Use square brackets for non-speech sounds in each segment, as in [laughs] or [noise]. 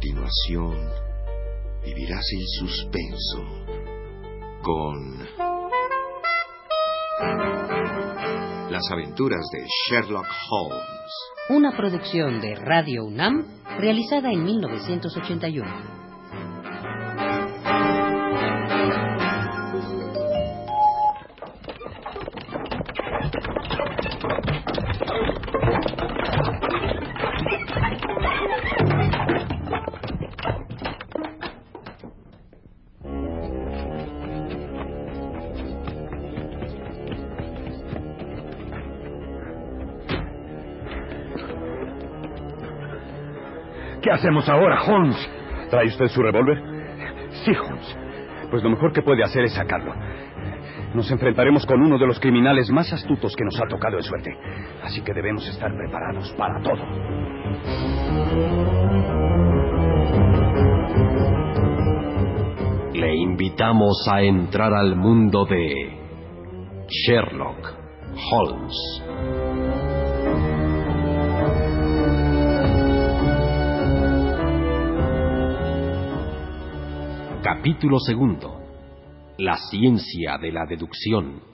continuación, vivirás el suspenso con las aventuras de Sherlock Holmes. Una producción de Radio UNAM realizada en 1981. ¿Qué hacemos ahora, Holmes? ¿Trae usted su revólver? Sí, Holmes. Pues lo mejor que puede hacer es sacarlo. Nos enfrentaremos con uno de los criminales más astutos que nos ha tocado de suerte. Así que debemos estar preparados para todo. Le invitamos a entrar al mundo de Sherlock Holmes. Capítulo segundo. La ciencia de la deducción.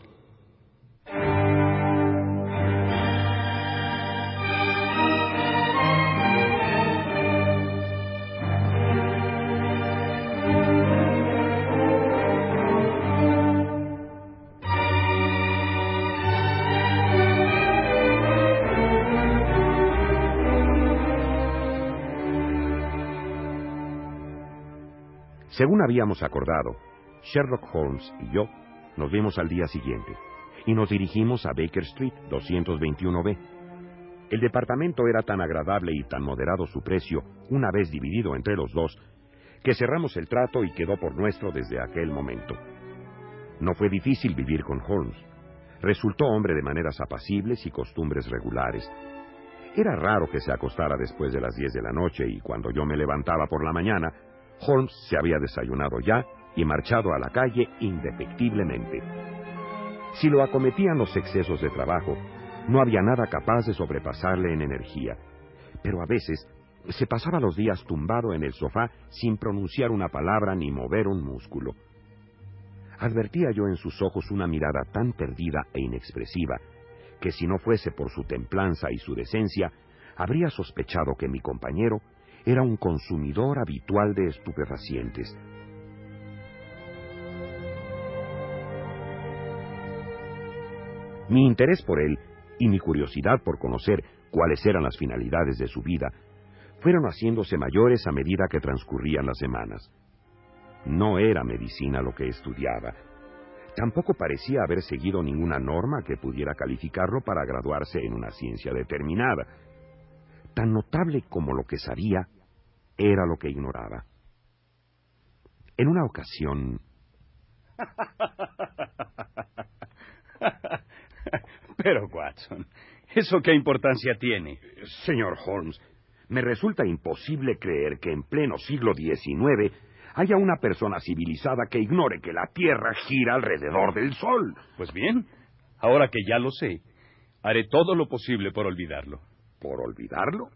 Según habíamos acordado, Sherlock Holmes y yo nos vimos al día siguiente y nos dirigimos a Baker Street 221B. El departamento era tan agradable y tan moderado su precio, una vez dividido entre los dos, que cerramos el trato y quedó por nuestro desde aquel momento. No fue difícil vivir con Holmes. Resultó hombre de maneras apacibles y costumbres regulares. Era raro que se acostara después de las diez de la noche y cuando yo me levantaba por la mañana, Holmes se había desayunado ya y marchado a la calle indefectiblemente. Si lo acometían los excesos de trabajo, no había nada capaz de sobrepasarle en energía, pero a veces se pasaba los días tumbado en el sofá sin pronunciar una palabra ni mover un músculo. Advertía yo en sus ojos una mirada tan perdida e inexpresiva que si no fuese por su templanza y su decencia, habría sospechado que mi compañero era un consumidor habitual de estupefacientes. Mi interés por él y mi curiosidad por conocer cuáles eran las finalidades de su vida fueron haciéndose mayores a medida que transcurrían las semanas. No era medicina lo que estudiaba. Tampoco parecía haber seguido ninguna norma que pudiera calificarlo para graduarse en una ciencia determinada. Tan notable como lo que sabía era lo que ignoraba. En una ocasión... [laughs] Pero, Watson, ¿eso qué importancia tiene? Señor Holmes, me resulta imposible creer que en pleno siglo XIX haya una persona civilizada que ignore que la Tierra gira alrededor del Sol. Pues bien, ahora que ya lo sé, haré todo lo posible por olvidarlo. ¿Por olvidarlo?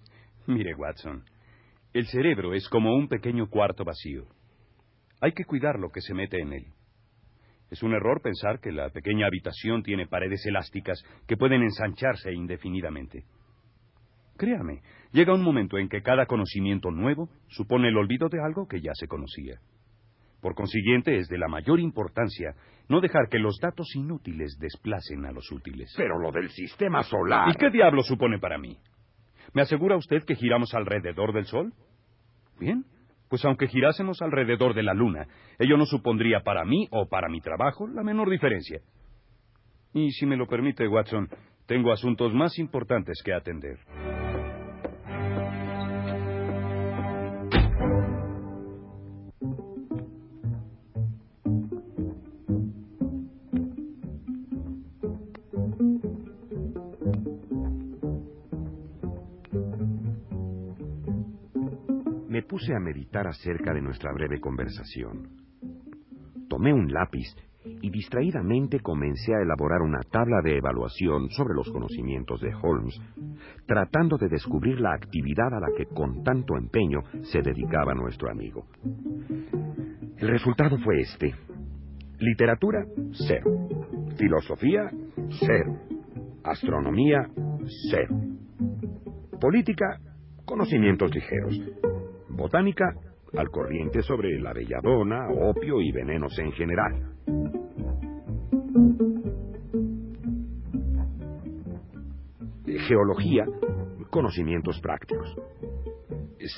Mire, Watson, el cerebro es como un pequeño cuarto vacío. Hay que cuidar lo que se mete en él. Es un error pensar que la pequeña habitación tiene paredes elásticas que pueden ensancharse indefinidamente. Créame, llega un momento en que cada conocimiento nuevo supone el olvido de algo que ya se conocía. Por consiguiente, es de la mayor importancia no dejar que los datos inútiles desplacen a los útiles. Pero lo del sistema solar. ¿Y qué diablo supone para mí? ¿Me asegura usted que giramos alrededor del Sol? Bien, pues aunque girásemos alrededor de la Luna, ello no supondría para mí o para mi trabajo la menor diferencia. Y si me lo permite, Watson, tengo asuntos más importantes que atender. Puse a meditar acerca de nuestra breve conversación. Tomé un lápiz y distraídamente comencé a elaborar una tabla de evaluación sobre los conocimientos de Holmes, tratando de descubrir la actividad a la que con tanto empeño se dedicaba nuestro amigo. El resultado fue este. Literatura, cero. Filosofía, cero. Astronomía, cero. Política, conocimientos ligeros. Botánica, al corriente sobre la belladona, opio y venenos en general. Geología, conocimientos prácticos.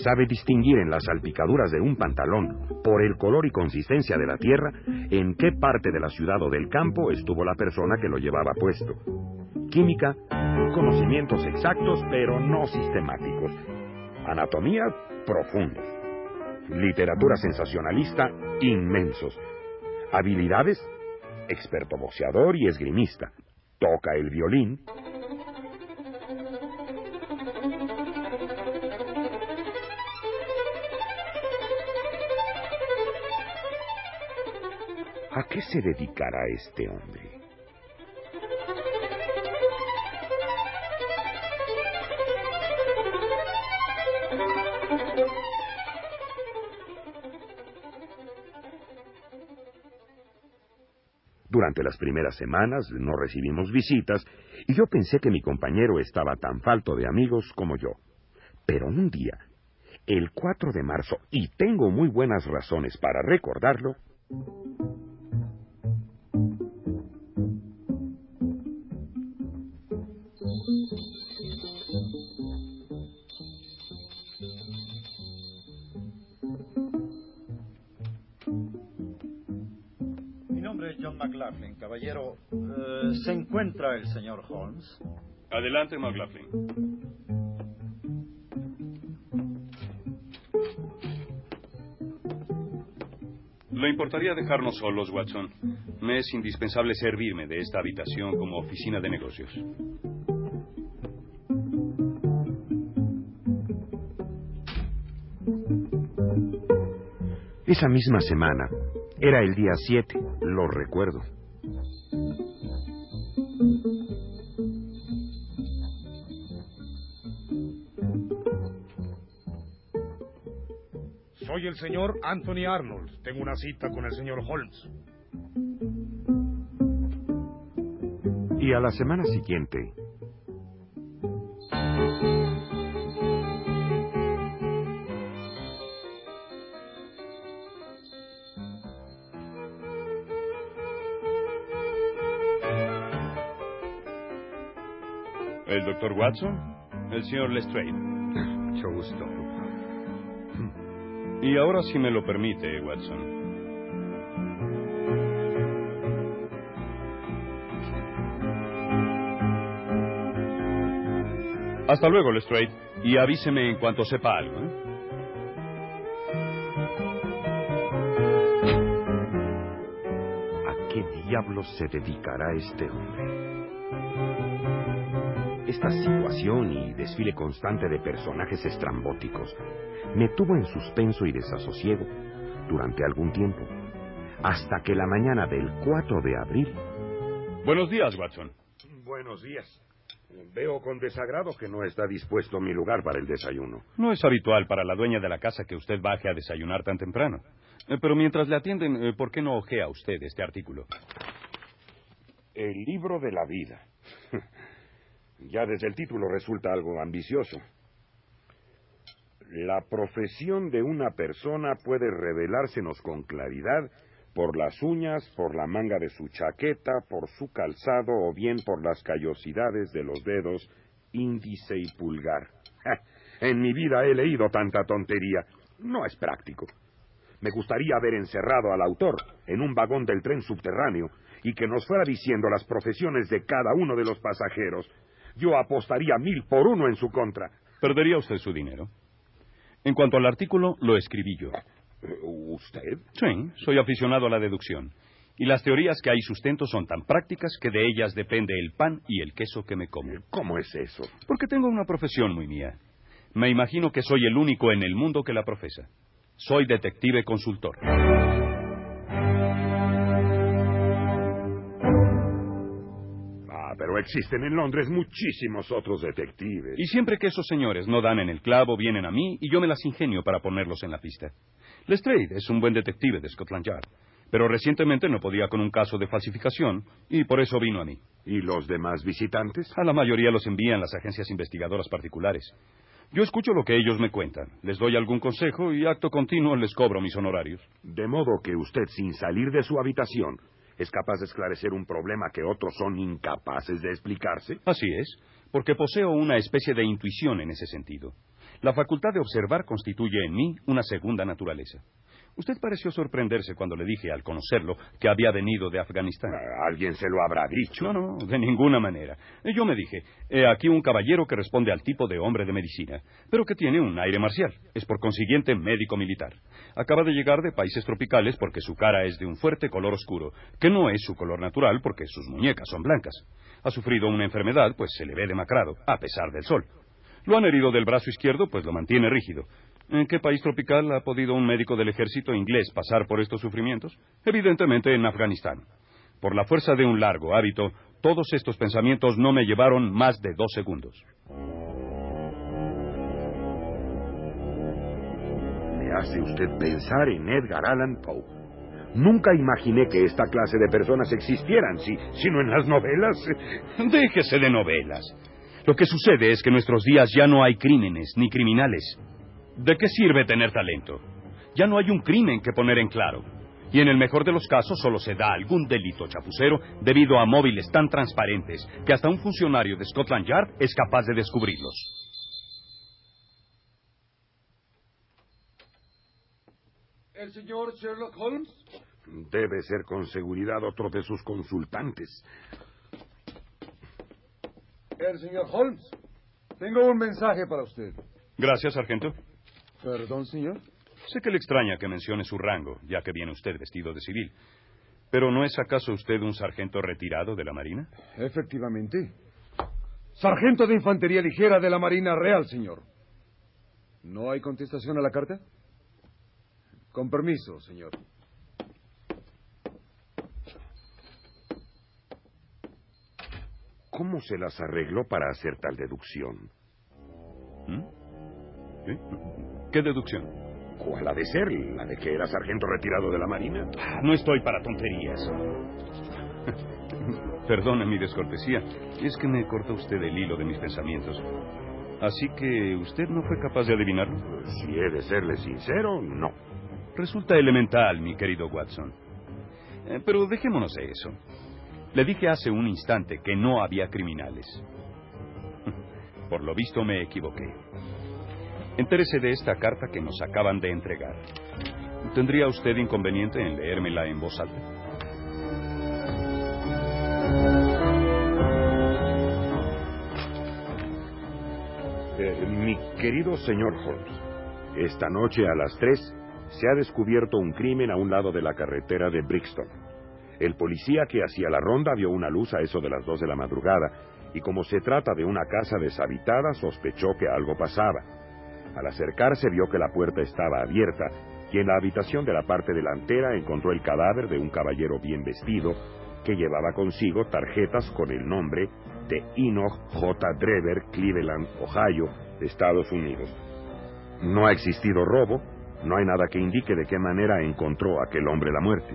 Sabe distinguir en las salpicaduras de un pantalón, por el color y consistencia de la tierra, en qué parte de la ciudad o del campo estuvo la persona que lo llevaba puesto. Química, conocimientos exactos pero no sistemáticos. Anatomía, profundos. Literatura sensacionalista, inmensos. Habilidades, experto boxeador y esgrimista. Toca el violín, ¿A qué se dedicará este hombre? Durante las primeras semanas no recibimos visitas y yo pensé que mi compañero estaba tan falto de amigos como yo. Pero un día, el 4 de marzo, y tengo muy buenas razones para recordarlo, McLaughlin. Caballero, eh, ¿se encuentra el señor Holmes? Adelante, McLaughlin. ¿Le importaría dejarnos solos, Watson? Me es indispensable servirme de esta habitación como oficina de negocios. Esa misma semana, era el día 7, lo recuerdo. Soy el señor Anthony Arnold. Tengo una cita con el señor Holmes. Y a la semana siguiente, ¿El doctor Watson? El señor Lestrade. [laughs] Mucho gusto. Y ahora, si me lo permite, Watson. Hasta luego, Lestrade. Y avíseme en cuanto sepa algo. ¿eh? ¿A qué diablos se dedicará este hombre? Esta situación y desfile constante de personajes estrambóticos me tuvo en suspenso y desasosiego durante algún tiempo, hasta que la mañana del 4 de abril... Buenos días, Watson. Buenos días. Veo con desagrado que no está dispuesto mi lugar para el desayuno. No es habitual para la dueña de la casa que usted baje a desayunar tan temprano. Eh, Pero mientras le atienden, eh, ¿por qué no ojea usted este artículo? El libro de la vida. Ya desde el título resulta algo ambicioso. La profesión de una persona puede revelársenos con claridad por las uñas, por la manga de su chaqueta, por su calzado o bien por las callosidades de los dedos índice y pulgar. En mi vida he leído tanta tontería. No es práctico. Me gustaría haber encerrado al autor en un vagón del tren subterráneo y que nos fuera diciendo las profesiones de cada uno de los pasajeros. Yo apostaría mil por uno en su contra. Perdería usted su dinero. En cuanto al artículo, lo escribí yo. ¿Usted? Sí, soy aficionado a la deducción. Y las teorías que hay sustento son tan prácticas que de ellas depende el pan y el queso que me como. ¿Cómo es eso? Porque tengo una profesión muy mía. Me imagino que soy el único en el mundo que la profesa. Soy detective consultor. Existen en Londres muchísimos otros detectives. Y siempre que esos señores no dan en el clavo, vienen a mí y yo me las ingenio para ponerlos en la pista. Lestrade es un buen detective de Scotland Yard, pero recientemente no podía con un caso de falsificación y por eso vino a mí. ¿Y los demás visitantes? A la mayoría los envían las agencias investigadoras particulares. Yo escucho lo que ellos me cuentan, les doy algún consejo y acto continuo les cobro mis honorarios. De modo que usted, sin salir de su habitación, es capaz de esclarecer un problema que otros son incapaces de explicarse. Así es, porque poseo una especie de intuición en ese sentido. La facultad de observar constituye en mí una segunda naturaleza. Usted pareció sorprenderse cuando le dije, al conocerlo, que había venido de Afganistán. Ah, Alguien se lo habrá dicho. No, no, de ninguna manera. Eh, Yo me dije, he aquí un caballero que responde al tipo de hombre de medicina, pero que tiene un aire marcial. Es por consiguiente médico militar. Acaba de llegar de países tropicales porque su cara es de un fuerte color oscuro, que no es su color natural porque sus muñecas son blancas. Ha sufrido una enfermedad, pues se le ve demacrado, a pesar del sol. Lo han herido del brazo izquierdo, pues lo mantiene rígido. ¿En qué país tropical ha podido un médico del ejército inglés pasar por estos sufrimientos? Evidentemente en Afganistán. Por la fuerza de un largo hábito, todos estos pensamientos no me llevaron más de dos segundos. Me hace usted pensar en Edgar Allan Poe. Nunca imaginé que esta clase de personas existieran, si, sino en las novelas. Déjese de novelas. Lo que sucede es que en nuestros días ya no hay crímenes ni criminales. ¿De qué sirve tener talento? Ya no hay un crimen que poner en claro. Y en el mejor de los casos solo se da algún delito chapucero debido a móviles tan transparentes que hasta un funcionario de Scotland Yard es capaz de descubrirlos. ¿El señor Sherlock Holmes? Debe ser con seguridad otro de sus consultantes. El señor Holmes. Tengo un mensaje para usted. Gracias, sargento. Perdón, señor. Sé que le extraña que mencione su rango, ya que viene usted vestido de civil. Pero ¿no es acaso usted un sargento retirado de la Marina? Efectivamente. Sargento de Infantería Ligera de la Marina Real, señor. ¿No hay contestación a la carta? Con permiso, señor. ¿Cómo se las arregló para hacer tal deducción? ¿Sí? ¿Qué deducción? ¿Cuál ha de ser? ¿La de que era sargento retirado de la Marina? Ah, No estoy para tonterías. [laughs] Perdone mi descortesía. Es que me cortó usted el hilo de mis pensamientos. Así que usted no fue capaz de adivinarlo. Si he de serle sincero, no. Resulta elemental, mi querido Watson. Eh, pero dejémonos de eso. Le dije hace un instante que no había criminales. [laughs] Por lo visto me equivoqué. Entérese de esta carta que nos acaban de entregar. ¿Tendría usted inconveniente en leérmela en voz alta? Eh, mi querido señor Holmes, esta noche a las tres se ha descubierto un crimen a un lado de la carretera de Brixton. El policía que hacía la ronda vio una luz a eso de las dos de la madrugada y como se trata de una casa deshabitada sospechó que algo pasaba. Al acercarse vio que la puerta estaba abierta y en la habitación de la parte delantera encontró el cadáver de un caballero bien vestido que llevaba consigo tarjetas con el nombre de Enoch J. Drever, Cleveland, Ohio, Estados Unidos. No ha existido robo, no hay nada que indique de qué manera encontró aquel hombre la muerte.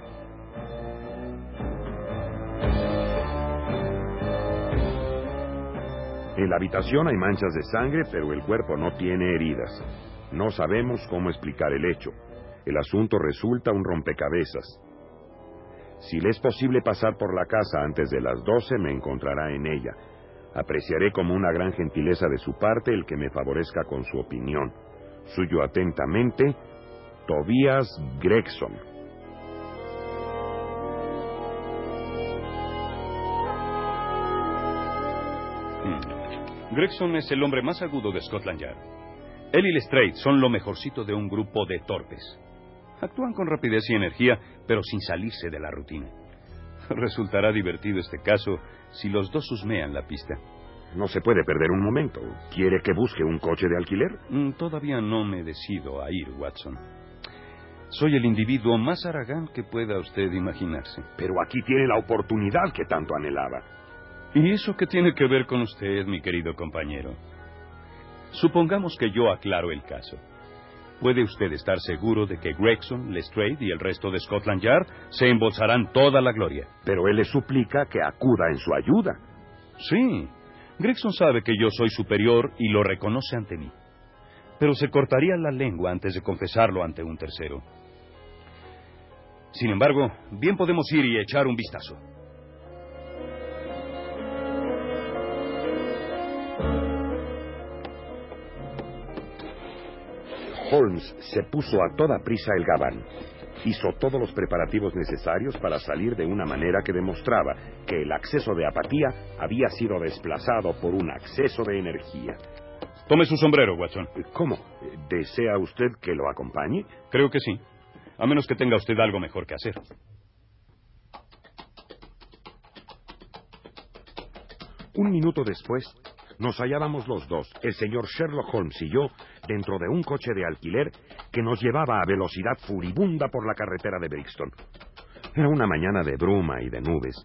En la habitación hay manchas de sangre, pero el cuerpo no tiene heridas. No sabemos cómo explicar el hecho. El asunto resulta un rompecabezas. Si le es posible pasar por la casa antes de las doce, me encontrará en ella. Apreciaré como una gran gentileza de su parte el que me favorezca con su opinión. Suyo atentamente, Tobias Gregson. Gregson es el hombre más agudo de Scotland Yard. Él y Lestrade son lo mejorcito de un grupo de torpes. Actúan con rapidez y energía, pero sin salirse de la rutina. [laughs] Resultará divertido este caso si los dos husmean la pista. No se puede perder un momento. ¿Quiere que busque un coche de alquiler? Mm, Todavía no me decido a ir, Watson. Soy el individuo más aragán que pueda usted imaginarse. Pero aquí tiene la oportunidad que tanto anhelaba. ¿Y eso qué tiene que ver con usted, mi querido compañero? Supongamos que yo aclaro el caso. Puede usted estar seguro de que Gregson, Lestrade y el resto de Scotland Yard se embolsarán toda la gloria. Pero él le suplica que acuda en su ayuda. Sí, Gregson sabe que yo soy superior y lo reconoce ante mí. Pero se cortaría la lengua antes de confesarlo ante un tercero. Sin embargo, bien podemos ir y echar un vistazo. Holmes se puso a toda prisa el gabán. Hizo todos los preparativos necesarios para salir de una manera que demostraba que el acceso de apatía había sido desplazado por un acceso de energía. Tome su sombrero, Watson. ¿Cómo? ¿Desea usted que lo acompañe? Creo que sí. A menos que tenga usted algo mejor que hacer. Un minuto después, nos hallábamos los dos, el señor Sherlock Holmes y yo, dentro de un coche de alquiler que nos llevaba a velocidad furibunda por la carretera de Brixton. Era una mañana de bruma y de nubes,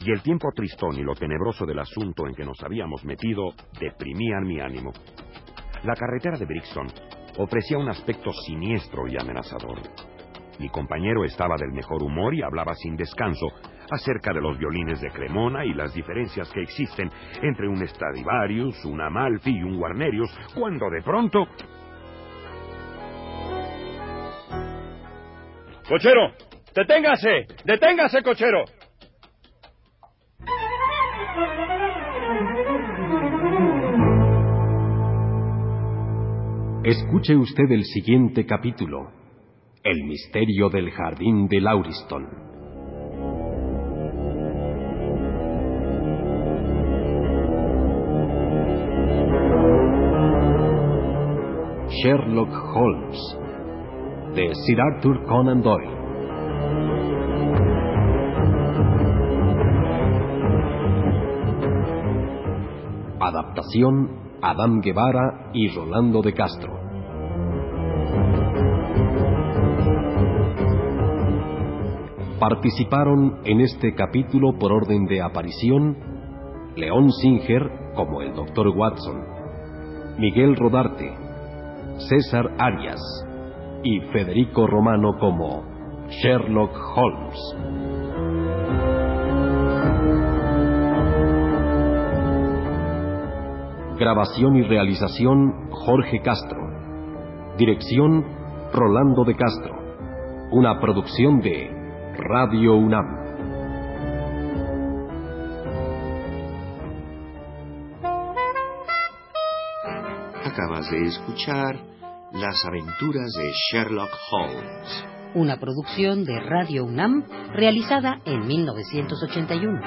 y el tiempo tristón y lo tenebroso del asunto en que nos habíamos metido deprimían mi ánimo. La carretera de Brixton ofrecía un aspecto siniestro y amenazador. Mi compañero estaba del mejor humor y hablaba sin descanso acerca de los violines de Cremona y las diferencias que existen entre un Stradivarius, un Amalfi y un Guarnerius, cuando de pronto... ¡Cochero! ¡Deténgase! ¡Deténgase, cochero! Escuche usted el siguiente capítulo. El misterio del jardín de Lauriston. Sherlock Holmes de Sir Arthur Conan Doyle. Adaptación Adam Guevara y Rolando de Castro. Participaron en este capítulo por orden de aparición León Singer como el Dr. Watson, Miguel Rodarte, César Arias y Federico Romano como Sherlock Holmes. Grabación y realización Jorge Castro. Dirección Rolando de Castro. Una producción de Radio UNAM. Acabas de escuchar Las aventuras de Sherlock Holmes. Una producción de Radio UNAM realizada en 1981.